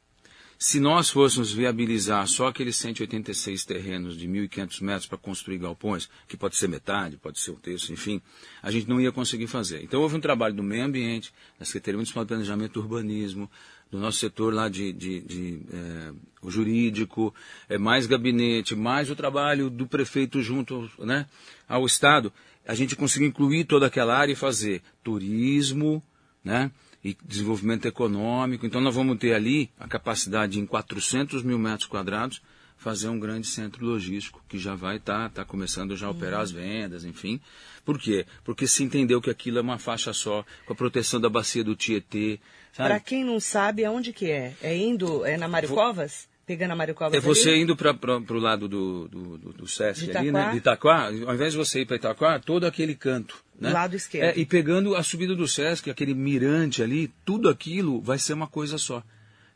Se nós fôssemos viabilizar só aqueles 186 terrenos de 1.500 metros para construir galpões, que pode ser metade, pode ser um terço, enfim, a gente não ia conseguir fazer. Então houve um trabalho do meio ambiente, da Secretaria Municipal de Planejamento e Urbanismo, do nosso setor lá de, de- de, eh, o jurídico, eh, mais gabinete, mais o trabalho do prefeito junto né, ao Estado. A gente conseguiu incluir toda aquela área e fazer turismo, né? e desenvolvimento econômico. Então nós vamos ter ali a capacidade de, em 400 mil metros quadrados fazer um grande centro logístico que já vai estar tá, começando já a operar as vendas, enfim. Por quê? Porque se entendeu que aquilo é uma faixa só, com a proteção da bacia do Tietê. Para quem não sabe, aonde que é? É indo, é na Mário Covas? Pegando a Mário Covas É você ali? indo para o lado do, do, do, do Sesc ali, né? De Itaquá, ao invés de você ir para Itaquá, todo aquele canto. Né? Lado esquerdo. É, e pegando a subida do Sesc, aquele mirante ali, tudo aquilo vai ser uma coisa só.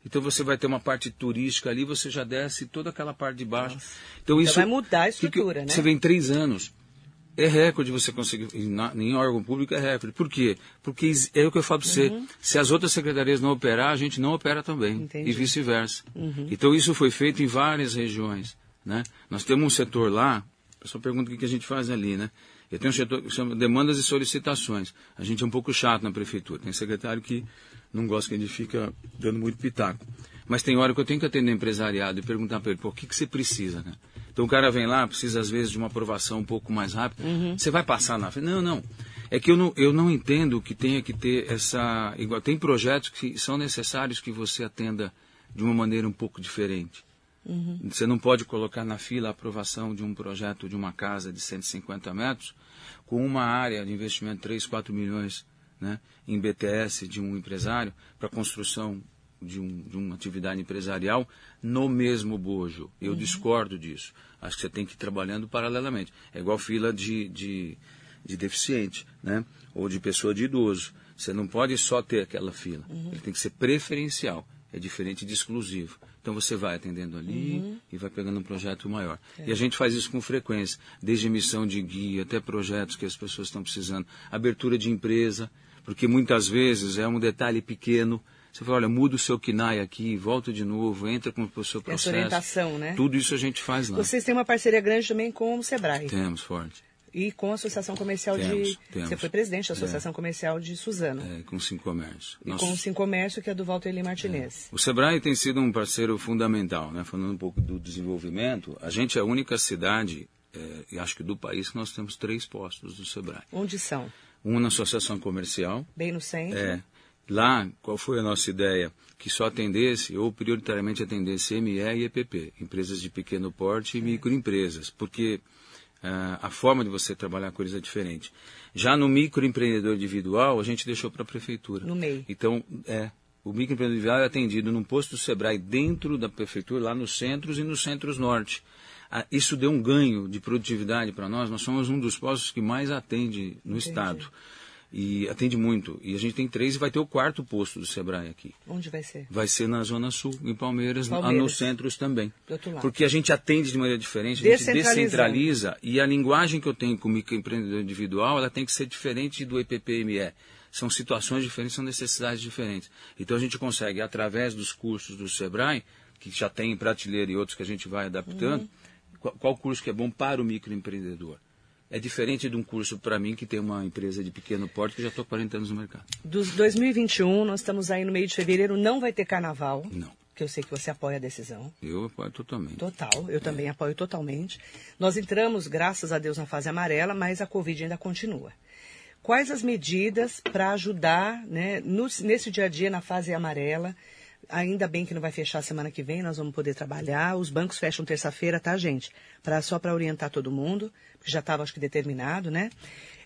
Então você vai ter uma parte turística ali, você já desce toda aquela parte de baixo. Então isso vai mudar a que que- estrutura, né? Você vem três anos. É recorde você conseguir, em órgão público é recorde. Por quê? Porque é o que eu falo para você, se as outras secretarias não operar, a gente não opera também. Entendi. E vice-versa. Então isso foi feito em várias regiões. Né? Nós temos um setor lá, a pessoa pergunta o que que a gente faz ali, né? Eu tenho um setor que chama demandas e solicitações. A gente é um pouco chato na prefeitura. Tem secretário que não gosta que a gente fica dando muito pitaco. Mas tem hora que eu tenho que atender empresariado e perguntar para ele, pô, o que, que você precisa, né? Então o cara vem lá, precisa às vezes de uma aprovação um pouco mais rápida. Você vai passar na frente? Não, não. É que eu não, eu não entendo que tenha que ter essa. Igual, tem projetos que são necessários que você atenda de uma maneira um pouco diferente. Você não pode colocar na fila a aprovação de um projeto de uma casa de 150 metros com uma área de investimento de 3, 4 milhões né, em BTS de um empresário para construção de, um, de uma atividade empresarial no mesmo bojo. Eu discordo disso. Acho que você tem que ir trabalhando paralelamente. É igual fila de, de, de deficiente né, ou de pessoa de idoso. Você não pode só ter aquela fila. Ele tem que ser preferencial. É diferente de exclusivo. Então você vai atendendo ali e vai pegando um projeto maior. E a gente faz isso com frequência, desde emissão de guia até projetos que as pessoas estão precisando, abertura de empresa, porque muitas vezes é um detalhe pequeno. Você fala, olha, muda o seu KNAI aqui, volta de novo, entra com o seu Tem essa processo. orientação, né? Tudo isso a gente faz lá. Vocês têm uma parceria grande também com o Sebrae Temos, forte. e com a Associação Comercial Temos, de. temos. Você foi presidente da Associação Comercial de Suzano. É, com Sim Comércio. E Nós- com o Sim Comércio, que é do Walter Eli Martinez. O Sebrae tem sido um parceiro fundamental, né? Falando um pouco do desenvolvimento, a gente é a única cidade, eh, e acho que do país, que nós temos três postos do Sebrae. Onde são? Um na associação comercial, Bem no centro. é, lá, qual foi a nossa ideia? Que só atendesse, ou prioritariamente atendesse ME e EPP, empresas de pequeno porte e microempresas, porque ah, a forma de você trabalhar com eles é diferente. Já no microempreendedor individual, a gente deixou para a prefeitura. No MEI. Então, é, o microempreendedor individual é atendido num posto do Sebrae dentro da prefeitura, lá nos centros e nos centros norte. Ah, isso deu um ganho de produtividade para nós. Nós somos um dos postos que mais atende no estado. E atende muito. E a gente tem três e vai ter o quarto posto do Sebrae aqui. Onde vai ser? Vai ser na Zona Sul, em Palmeiras, ah, Palmeiras. nos centros também. Do outro lado. Porque a gente atende de maneira diferente, a gente descentraliza e a linguagem que eu tenho com o microempreendedor individual, ela tem que ser diferente do EPPME. São situações diferentes, são necessidades diferentes. Então a gente consegue, através dos cursos do Sebrae, que já tem em prateleira e outros que a gente vai adaptando, Uhum. Qual, curso que é bom para o microempreendedor. É diferente de um curso para mim que tem uma empresa de pequeno porte que já estou há 40 anos no mercado. Dos 2021, nós estamos aí no meio de fevereiro, não vai ter carnaval. Não. Que eu sei que você apoia a decisão. Eu apoio totalmente. Total, eu também apoio totalmente. Nós entramos, graças a Deus, na fase amarela, mas a Covid ainda continua. Quais as medidas para ajudar, né, no- nesse dia a dia, na fase amarela, Ainda bem que não vai fechar semana que vem, nós vamos poder trabalhar. Os bancos fecham terça-feira, tá, gente? Pra, só para orientar todo mundo, porque já estava, acho que, determinado, né?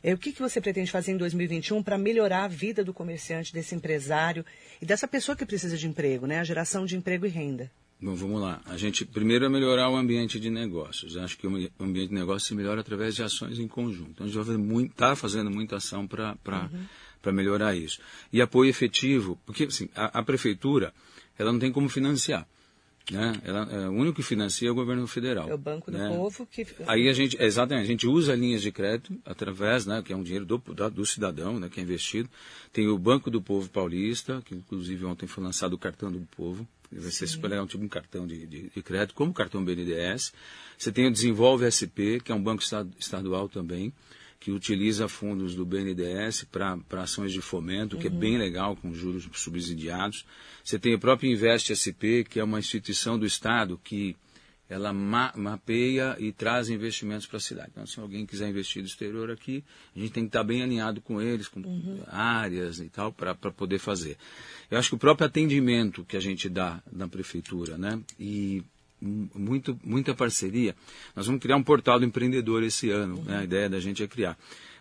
É, o que, que você pretende fazer em 2021 para melhorar a vida do comerciante, desse empresário e dessa pessoa que precisa de emprego, né? A geração de emprego e renda. Bom, vamos lá. A gente primeiro é melhorar o ambiente de negócios. Acho que o ambiente de negócios se melhora através de ações em conjunto. Então, a gente está fazendo muita ação para uhum. Melhorar isso. E apoio efetivo, porque assim, a, a prefeitura ela não tem como financiar. Né? Ela, é, o único que financia é o governo federal. É o Banco do né? Povo que. Aí a gente, exatamente, a gente usa linhas de crédito através, né, que é um dinheiro do, do cidadão, né, que é investido. Tem o Banco do Povo Paulista, que inclusive ontem foi lançado o cartão do povo. Vai ser super legal, um tipo um cartão de, de, de, crédito, como o cartão BNDES. Você tem o Desenvolve SP, que é um banco estadual também que utiliza fundos do BNDES para ações de fomento, que é bem legal, com juros subsidiados. Você tem o próprio Invest SP, que é uma instituição do Estado que ela ma mapeia e traz investimentos para a cidade. Então, se alguém quiser investir do exterior aqui, a gente tem que estar bem alinhado com eles, com uhum. áreas e tal, para poder fazer. Eu acho que o próprio atendimento que a gente dá na prefeitura, né, e muito, muita parceria. Nós vamos criar um portal do empreendedor esse ano. Uhum. Né? A ideia da gente é criar.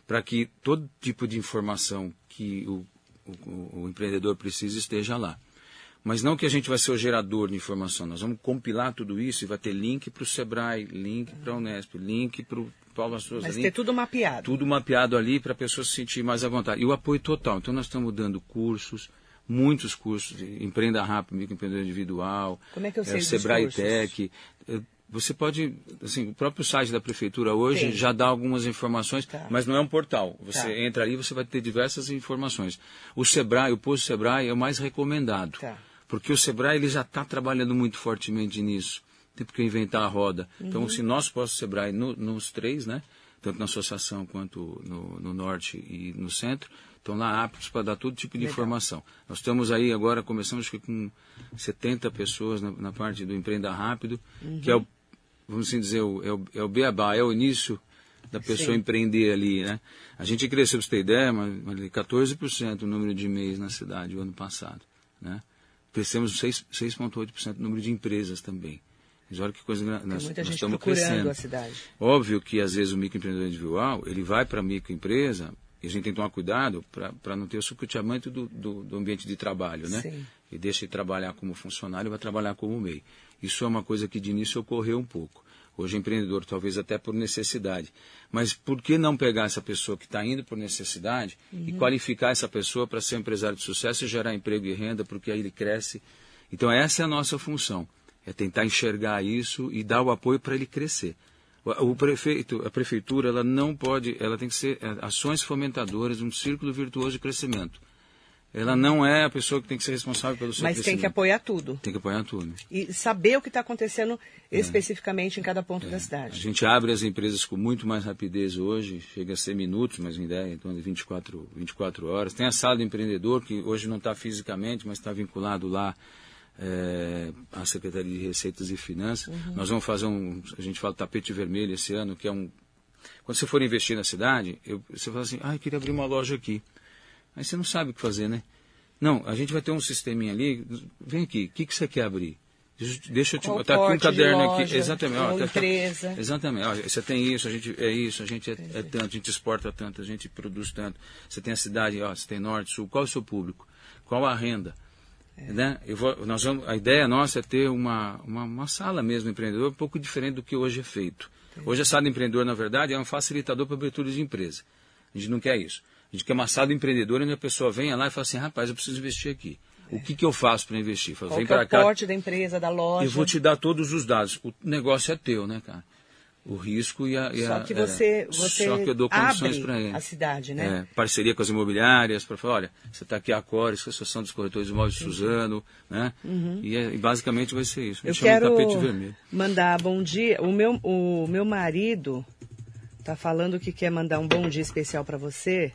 Para que todo tipo de informação que o, o, o, empreendedor precisa esteja lá. Mas não que a gente vai ser o gerador de informação. Nós vamos compilar tudo isso e vai ter link para o Sebrae, link para a Unesp, link para o Paulo Souza. Mas link, ter tudo mapeado. Tudo mapeado ali para a pessoa se sentir mais à vontade. E o apoio total. Então nós estamos dando cursos, muitos cursos de empreenda rápido, microempreendedor individual, Como é que eu sei é, Sebrae Tech. É, você pode, assim, o próprio site da prefeitura hoje já dá algumas informações, tá. mas não é um portal. Você tá. entra ali, você vai ter diversas informações. O Sebrae, o posto Sebrae é o mais recomendado, tá. porque o Sebrae ele já está trabalhando muito fortemente nisso. Tem que inventar a roda. Então, uhum. Então, se nós posto Sebrae no, nos três, né, tanto na associação quanto no, no norte e no centro, estão lá aptos para dar todo tipo de Legal. informação. Nós estamos aí agora, começamos com 70 pessoas na, na parte do Empreenda Rápido, uhum. que é o, vamos assim dizer, o, é, o, é o beabá, é o início da pessoa Sim. empreender ali, né? A gente cresceu, para você ter ideia, mas, mas 14% o número de e-mails na cidade o ano passado, né? Crescemos 6,8% o número de empresas também. Mas olha que coisa nós, nós estamos crescendo. A cidade. Óbvio que às vezes o microempreendedor individual, ele vai para a microempresa e a gente tem que tomar cuidado para não ter o sucuteamento do, do, do, ambiente de trabalho, né? Sim. E deixa de trabalhar como funcionário e vai trabalhar como MEI. Isso é uma coisa que de início ocorreu um pouco. Hoje empreendedor, talvez até por necessidade. Mas por que não pegar essa pessoa que está indo por necessidade uhum. e qualificar essa pessoa para ser um empresário de sucesso e gerar emprego e renda, porque aí ele cresce. Então essa é a nossa função. É tentar enxergar isso e dar o apoio para ele crescer. O prefeito, a prefeitura, ela não pode, ela tem que ser é, ações fomentadoras, um círculo virtuoso de crescimento. Ela não é a pessoa que tem que ser responsável pelo seu Mas tem que apoiar tudo. Tem que apoiar tudo. E saber o que está acontecendo é. especificamente em cada ponto é. da cidade. A gente abre as empresas com muito mais rapidez hoje, chega a ser minutos, mas em ideia, então de 24, 24 horas. Tem a sala do empreendedor, que hoje não está fisicamente, mas está vinculado lá é, a Secretaria de Receitas e Finanças. Uhum. Nós vamos fazer um, a gente fala tapete vermelho esse ano, que é um. Quando você for investir na cidade, eu, você fala assim, ah, eu queria abrir uma loja aqui. Aí você não sabe o que fazer, né? Não, a gente vai ter um sisteminha ali, vem aqui, o que, que você quer abrir? Deixa eu te botar aqui um caderno loja, aqui. Exatamente. Ó, tá, empresa. exatamente. Ó, você tem isso, a gente é isso, a gente é, é, tanto, a gente exporta tanto, a gente produz tanto. Você tem a cidade, ó, você tem norte, sul. Qual é o seu público? Qual a renda? É. Né? Vou, nós vamos, a ideia nossa é ter uma, uma, uma, sala mesmo empreendedor, um pouco diferente do que hoje é feito. É. Hoje a sala empreendedor, na verdade, é um facilitador para abertura de empresa. A gente não quer isso. A gente quer uma sala empreendedora onde a pessoa venha lá e fala assim, rapaz, eu preciso investir aqui. É. O que, que eu faço para investir? Fala, Qual vem é o cá. porte da empresa, da loja? Eu vou te dar todos os dados. O negócio é teu, né, cara? O risco e a. E só que você, é, você só que eu dou condições para ele. A cidade, né? É, parceria com as imobiliárias, para falar, olha, você está aqui a Cores, a Associação dos Corretores de Imóveis de Suzano, né? Uhum. E, é, e, basicamente vai ser isso. Eu quero mandar bom dia. O meu, o meu marido está falando que quer mandar um bom dia especial para você.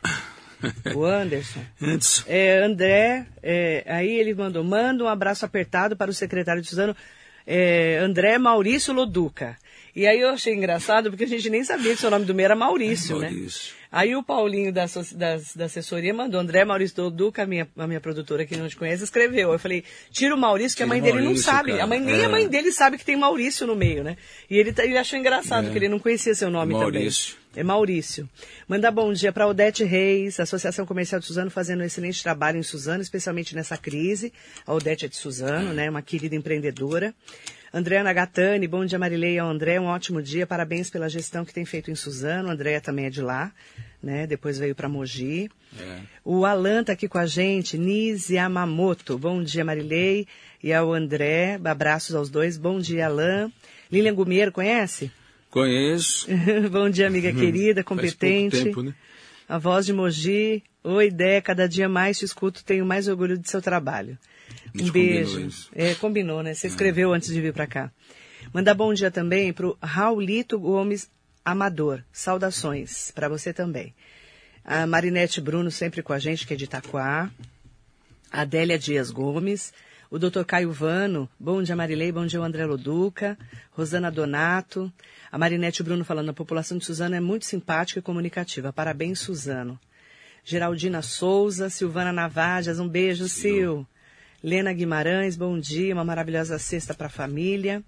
O Anderson. Anderson. É, André, é, aí ele mandou, manda um abraço apertado para o secretário de Suzano, é, André Maurício Loduca. E aí eu achei engraçado, porque a gente nem sabia que seu nome do meio era Maurício, né? Maurício. Aí o Paulinho da, das- da assessoria mandou, André Maurício Doduca, a minha, a minha produtora que não te conhece, escreveu. Eu falei, tira o Maurício, que a Tira mãe o dele não Maurício, sabe. cara. A mãe, nem a É. mãe dele sabe que tem Maurício no meio, né? E ele, tá- ele achou engraçado, É. que ele não conhecia seu nome Maurício. também. É Maurício. Manda bom dia para Odete Reis, Associação Comercial de Suzano, fazendo um excelente trabalho em Suzano, especialmente nessa crise. A Odete é de Suzano, né? Uma querida empreendedora. Andréa Nagatani, bom dia Marilei e ao André, um ótimo dia, parabéns pela gestão que tem feito em Suzano. Andréa também é de lá, né? Depois veio para Mogi. É. O Alan tá aqui com a gente, Nise Yamamoto. Bom dia, Marilei. E ao André, abraços aos dois. Bom dia, Alan. Lilian Gumiero, conhece? Conheço. Bom dia, amiga querida, Faz pouco competente. tempo, né? A voz de Mogi. Oi, Dé, cada dia mais te escuto, tenho mais orgulho de seu trabalho. Um beijo. É, combinou, né? Você escreveu antes de vir para cá. Mandar bom dia também pro Raulito Gomes Amador. Saudações para você também. A Marinete Bruno sempre com a gente, que é de Itaquá. A Adélia Dias Gomes. O doutor Caio Vano. Bom dia, Marilei. Bom dia, o André Loduca. Rosana Donato. A Marinete Bruno falando, a população de Suzano é muito simpática e comunicativa. Parabéns, Suzano. Geraldina Souza, Silvana Navajas, um beijo, Sil. Lena Guimarães, bom dia, uma maravilhosa sexta para a família.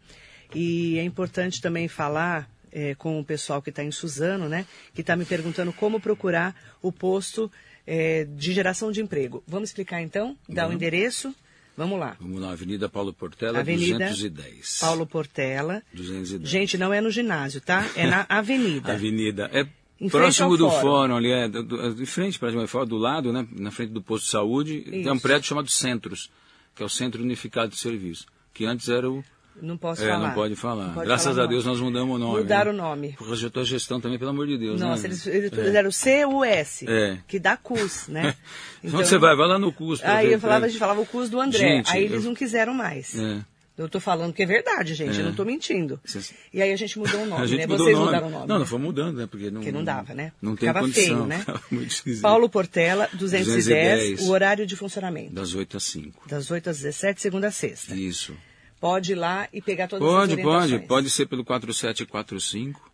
E é importante também falar eh, com o pessoal que está em Suzano, né? Que está me perguntando como procurar o posto eh, de geração de emprego. Vamos explicar então? Dar o Vamos. endereço? Vamos lá. Vamos lá, Avenida Paulo Portela, Avenida 210. Paulo Portela. 210. Gente, não é no ginásio, tá? É na avenida. Avenida. É Em próximo do fórum. fórum, ali, é do, de frente, praticamente, fora, do lado, né? Na frente do posto de saúde, tem um Isso. prédio chamado Centros, que é o Centro Unificado de Serviço, que antes era o. Não posso é, falar. não pode falar. Não pode Graças falar a. Deus nós mudamos o nome. Mudaram né? o nome. Da tua gestão também, pelo amor de Deus. Nossa, né? eles, eles É. fizeram CUS, É. que dá CUS, né? Onde você vai? Vai lá no pra Aí ver eu falava, a pra- gente falava o CUS do André. Gente, aí eles eu- não quiseram mais. É. Eu tô falando que é verdade, gente. É. Eu não tô mentindo. Vocês- E aí a gente mudou o nome, A gente né? mudou Vocês o nome. mudaram o nome. Não, não foi mudando, né? Porque não, Porque não dava, né? Não tem Ficava condição. feio, né? muito. Paulo Portela, 210, 210. o horário de funcionamento. Das 8 às 5. Das 8 às 17, segunda a sexta. Isso. Pode ir lá e pegar todas as Pode, orientações. pode. Pode ser pelo 4745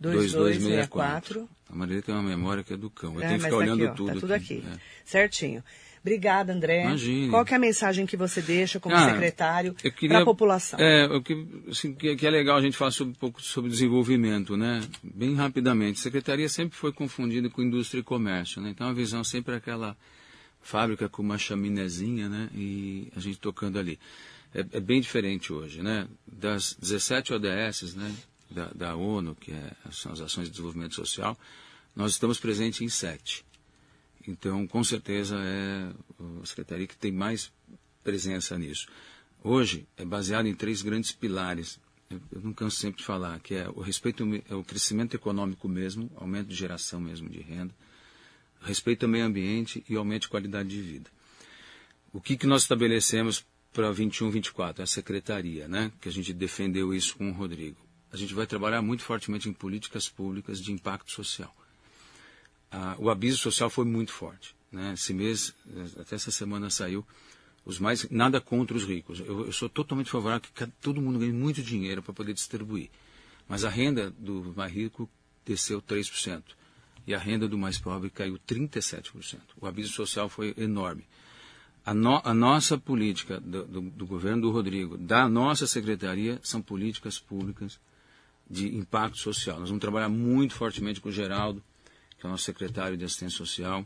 2264. A Maria tem uma memória que é do cão. Eu É, tenho que ficar tá olhando aqui, ó, tudo. Tá tudo aqui. É. Certinho. Obrigada, André. Imagine. Qual é a mensagem que você deixa como Ah, secretário para a população? É, o que, assim, que, é legal a gente falar sobre, um pouco sobre desenvolvimento, né? Bem rapidamente. Secretaria sempre foi confundida com indústria e comércio, né? Então a visão sempre é aquela fábrica com uma chaminézinha, né? E a gente tocando ali. É, é bem diferente hoje, né? Das 17 ODS, né? Da, da ONU, que é, são as ações de desenvolvimento social, nós estamos presentes em sete. Então, com certeza, é a secretaria que tem mais presença nisso. Hoje, é baseado em três grandes pilares. Eu, não canso sempre de falar, que é o respeito ao crescimento econômico mesmo, aumento de geração mesmo de renda, respeito ao meio ambiente e aumento de qualidade de vida. O que, que nós estabelecemos para 21, 24? A secretaria, né? Que a gente defendeu isso com o Rodrigo. A gente vai trabalhar muito fortemente em políticas públicas de impacto social o aviso social foi muito forte. Né? Esse mês, até essa semana saiu, os mais nada contra os ricos. Eu, eu sou totalmente favorável que todo mundo ganhe muito dinheiro para poder distribuir. Mas a renda do mais rico desceu 3%. E a renda do mais pobre caiu 37%. O aviso social foi enorme. A, no- a nossa política do, do- do governo do Rodrigo, da nossa secretaria, são políticas públicas de impacto social. Nós vamos trabalhar muito fortemente com o Geraldo, que é o nosso secretário de assistência social,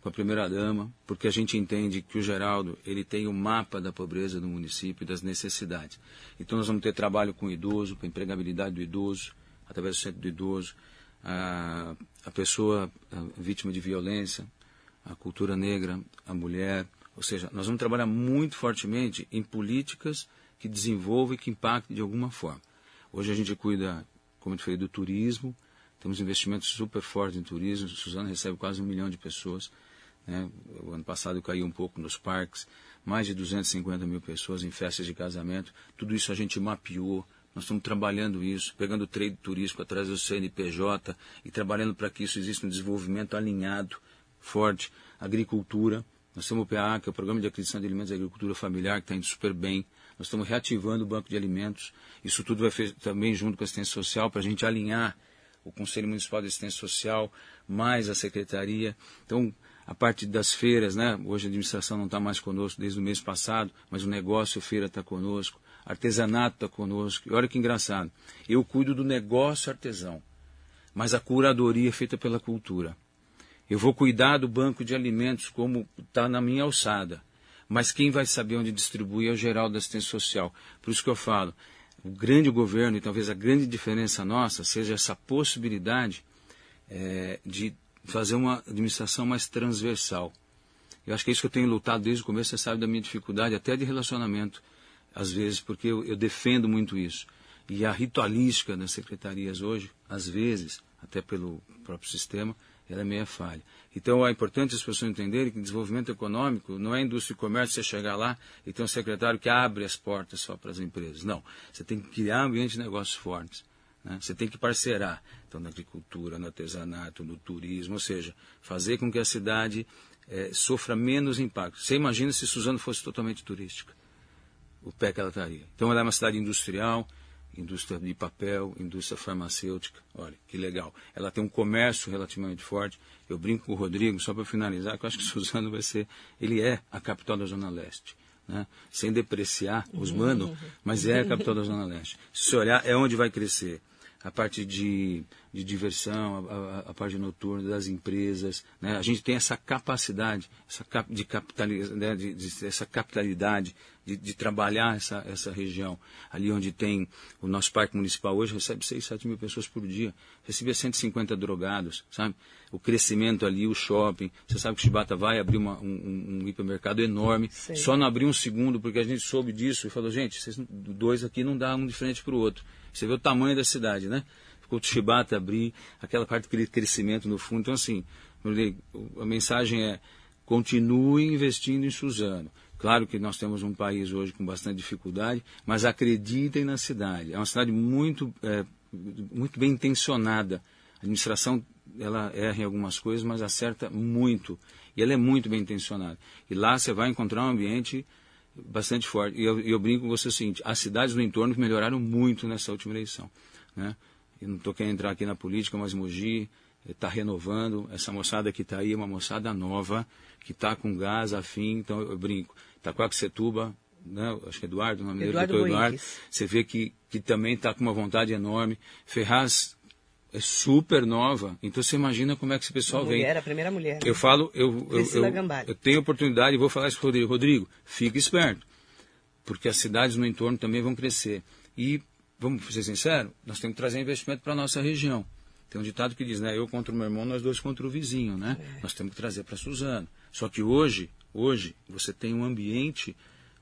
com a primeira-dama, porque a gente entende que o Geraldo ele tem o mapa da pobreza do município e das necessidades. Então nós vamos ter trabalho com o idoso, com a empregabilidade do idoso, através do centro do idoso, a, a pessoa a vítima de violência, a cultura negra, a mulher, ou seja, nós vamos trabalhar muito fortemente em políticas que desenvolvam e que impactem de alguma forma. Hoje a gente cuida, como eu falei, do turismo, temos investimentos super fortes em turismo. Suzano recebe quase um milhão de pessoas. Né? O ano passado caiu um pouco nos parques. Mais de 250 mil pessoas em festas de casamento. Tudo isso a gente mapeou. Nós estamos trabalhando isso, pegando o trade turístico atrás do CNPJ e trabalhando para que isso exista um desenvolvimento alinhado, forte. Agricultura. Nós temos o PA, que é o Programa de Aquisição de Alimentos e Agricultura Familiar, que está indo super bem. nós estamos reativando o banco de alimentos. Isso tudo vai fazer também junto com a assistência social para a gente alinhar o Conselho Municipal de Assistência Social mais a Secretaria. Então, a parte das feiras, né? Hoje a administração não está mais conosco desde o mês passado, mas o negócio feira está conosco, artesanato está conosco. E olha que engraçado, eu cuido do negócio artesão, mas a curadoria é feita pela cultura. Eu vou cuidar do banco de alimentos como está na minha alçada, mas quem vai saber onde distribuir é o geral da assistência social. Por isso que eu falo, o grande governo e talvez a grande diferença nossa seja essa possibilidade é, de fazer uma administração mais transversal. Eu acho que é isso que eu tenho lutado desde o começo, você sabe da minha dificuldade, até de relacionamento, às vezes, porque eu, eu defendo muito isso. E a ritualística das secretarias hoje, às vezes, até pelo próprio sistema, ela é meia falha. Então é importante as pessoas entenderem que desenvolvimento econômico não é indústria e comércio, você chegar lá e ter um secretário que abre as portas só para as empresas. Não. Você tem que criar um ambiente de negócios fortes. Né? Você tem que parcerar, então, na agricultura, no artesanato, no turismo, ou seja, fazer com que a cidade é, sofra menos impacto. Você imagina se Suzano fosse totalmente turística, o pé que ela estaria. Então, ela é uma cidade industrial, indústria de papel, indústria farmacêutica. Olha, que legal. Ela tem um comércio relativamente forte. Eu brinco com o Rodrigo, só para finalizar, que eu acho que Suzano vai ser, ele é a capital da Zona Leste né? sem depreciar os mano, mas é a capital da Zona Leste. Se você olhar, é onde vai crescer a parte de, de diversão, a, a, a, parte noturna das empresas. Né? A gente tem essa capacidade, essa, cap, de, né? de, de, essa capitalidade de, de, trabalhar essa, essa região. Ali onde tem o nosso parque municipal hoje, recebe 6, 7 mil pessoas por dia. Recebia 150 drogados, sabe? O crescimento ali, o shopping. Você sabe que o Chibata vai abrir uma, um, um, hipermercado enorme. Sim. Só não abriu um segundo, porque a gente soube disso e falou, gente, vocês dois aqui não dá um de frente para o outro. Você vê o tamanho da cidade, né? Ficou o Chibata abrir, aquela parte de crescimento no fundo. Então, assim, a mensagem é continue investindo em Suzano. Claro que nós temos um país hoje com bastante dificuldade, mas acreditem na cidade. É uma cidade muito, é, muito bem intencionada. A administração ela erra em algumas coisas, mas acerta muito. E ela é muito bem intencionada. E lá você vai encontrar um ambiente bastante forte. E eu, eu, brinco com você o seguinte: as cidades do entorno melhoraram muito nessa última eleição. Né? Eu não estou querendo entrar aqui na política, mas Mogi está renovando. Essa moçada que está aí é uma moçada nova, que está com gás afim. Então eu brinco. Itacoaxetuba, né? acho que é Eduardo, o nome Eduardo dele, Eduardo. Você vê que, que também está com uma vontade enorme. Ferraz é super nova. Então você imagina como é que esse pessoal mulher, vem. a primeira mulher. Eu falo, eu, eu, eu, eu, tenho oportunidade e vou falar isso para o Rodrigo. Rodrigo, fique esperto, porque as cidades no entorno também vão crescer. E, vamos ser sinceros, nós temos que trazer investimento para a nossa região. Tem um ditado que diz, né? Eu contra o meu irmão, nós dois contra o vizinho, né? É. Nós temos que trazer para Suzano. Só que hoje, hoje, você tem um ambiente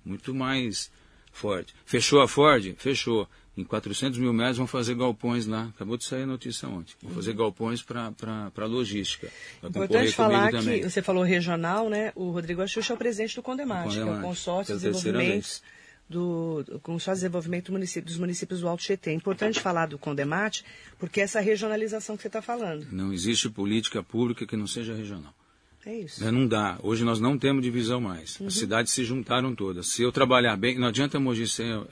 muito mais forte. Fechou a Ford? Fechou em 400 mil metros vão fazer galpões lá. Acabou de sair a notícia ontem. Vão fazer galpões para logística. Importante falar que também. você falou regional, né? O Rodrigo Axuxa é o presidente do Condemate, que é o consórcio de desenvolvimento do, do consórcio de desenvolvimento do município, dos municípios do Alto Tietê. É importante falar do Condemate, porque é essa regionalização que você está falando. Não existe política pública que não seja regional. É isso. É, não dá. Hoje nós não temos divisão mais. Uhum. As cidades se juntaram todas. Se eu trabalhar bem, não adianta Mogi ser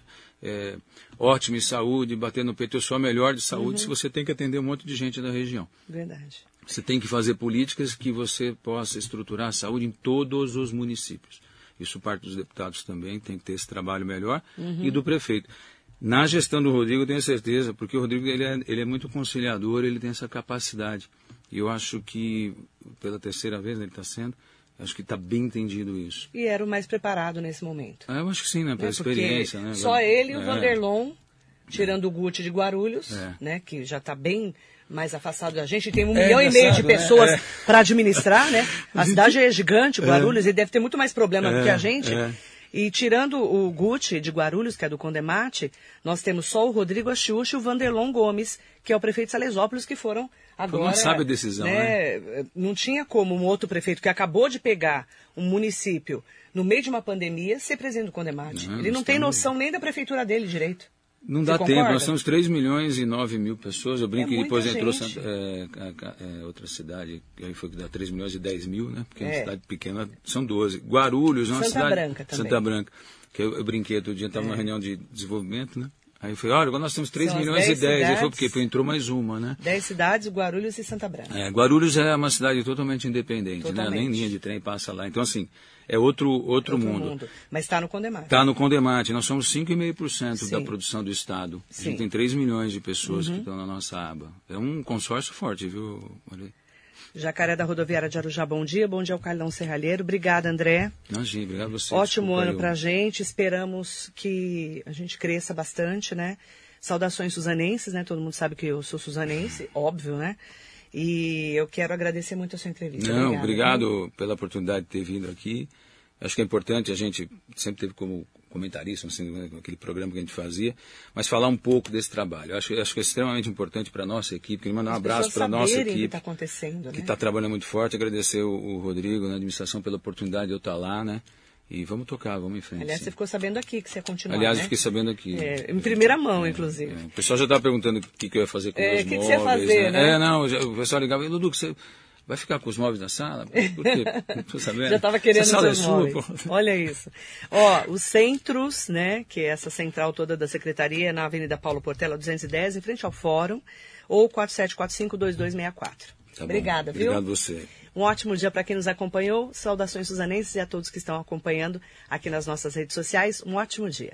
é, ótimo em saúde, bater no peito, eu sou a melhor de saúde, uhum. se você tem que atender um monte de gente da região. Verdade. Você tem que fazer políticas que você possa estruturar a saúde em todos os municípios. Isso parte dos deputados também, tem que ter esse trabalho melhor, uhum. e do prefeito. Na gestão do Rodrigo, eu tenho certeza, porque o Rodrigo ele é, ele é muito conciliador, ele tem essa capacidade. E eu acho que, pela terceira vez, né, ele está sendo, Acho que está bem entendido isso. E era o mais preparado nesse momento. Ah, eu acho que sim, né? Pela é, experiência, né? Só ele e o é. Vanderlon, tirando o Gucci de Guarulhos, é. né? Que já está bem mais afastado da gente. Tem um é, milhão e meio de né? pessoas né? para administrar, né? A cidade é gigante, Guarulhos, e deve ter muito mais problema do que a gente. E tirando o Gucci de Guarulhos, que é do Condemate, nós temos só o Rodrigo Achiuchi e o Vanderlon Gomes, que é o prefeito de Salesópolis, que foram agora... Todo mundo sabe a decisão, né? né? Não tinha como um outro prefeito que acabou de pegar um município no meio de uma pandemia ser presidente do Condemate. Não, Ele não tem noção nem da prefeitura dele direito. Não dá tempo, nós somos 3 milhões e 9 mil pessoas. Eu brinco É que depois entrou gente. Santa- é, é, outra cidade, que aí foi que dá 3 milhões e 10 mil, né? Porque é uma É. cidade pequena, são 12. Guarulhos, é uma Santa cidade. Branca também. É. Santa Branca. Que eu, eu brinquei outro dia, estava numa reunião de desenvolvimento, né? Aí eu falei, olha, agora nós temos 3 São milhões e 10 10. Ele falou, cidades. porque Porque entrou mais uma, né? Dez cidades, Guarulhos e Santa Branca. É, Guarulhos é uma cidade totalmente independente, né? Totalmente. Nem linha de trem passa lá. Então, assim, é outro, outro, Outro mundo. Mas está no Condemar. Está no Condemate, nós somos 5,5% da produção do Estado. A Sim. gente tem 3 milhões de pessoas Uhum. que estão na nossa aba. É um consórcio forte, viu? Olha. Jacaré da Rodoviária de Arujá, bom dia. Bom dia ao Carlão Serralheiro. Obrigada, André. Imagina, obrigado a você. Ótimo ano para a gente. Esperamos que a gente cresça bastante, né? Saudações suzanenses, né? Todo mundo sabe que eu sou suzanense, óbvio, né? E eu quero agradecer muito a sua entrevista. Não, Obrigada. obrigado pela oportunidade de ter vindo aqui. Acho que é importante, a gente sempre teve como comentarista, assim, né, aquele programa que a gente fazia, mas falar um pouco desse trabalho. Acho, acho que é extremamente importante para a nossa equipe. Queria mandar um As abraço para a nossa o que equipe. está acontecendo, que né? está trabalhando muito forte. Agradecer o, o Rodrigo na administração pela oportunidade de eu estar lá, né? E vamos tocar, vamos em frente. Aliás, sim. você ficou sabendo aqui que você ia continuar, Aliás, né? eu fiquei sabendo aqui. É, em primeira mão, inclusive. É, o pessoal já estava perguntando o que, que eu ia fazer com É, os o que que móveis. você ia fazer, né? É, não, já- o pessoal ligava, Dudu, que você vai ficar com os móveis na sala? Por quê? Não tô sabendo. Já estava querendo Essa sala é os sua, móveis. pô. Olha isso. Ó, os centros, né, que é essa central toda da secretaria, na Avenida Paulo Portela 210, em frente ao Fórum, ou 4745-2264. Tá bom. Obrigada, viu? Obrigado você. Um ótimo dia para quem nos acompanhou. Saudações suzanenses e a todos que estão acompanhando aqui nas nossas redes sociais. Um ótimo dia.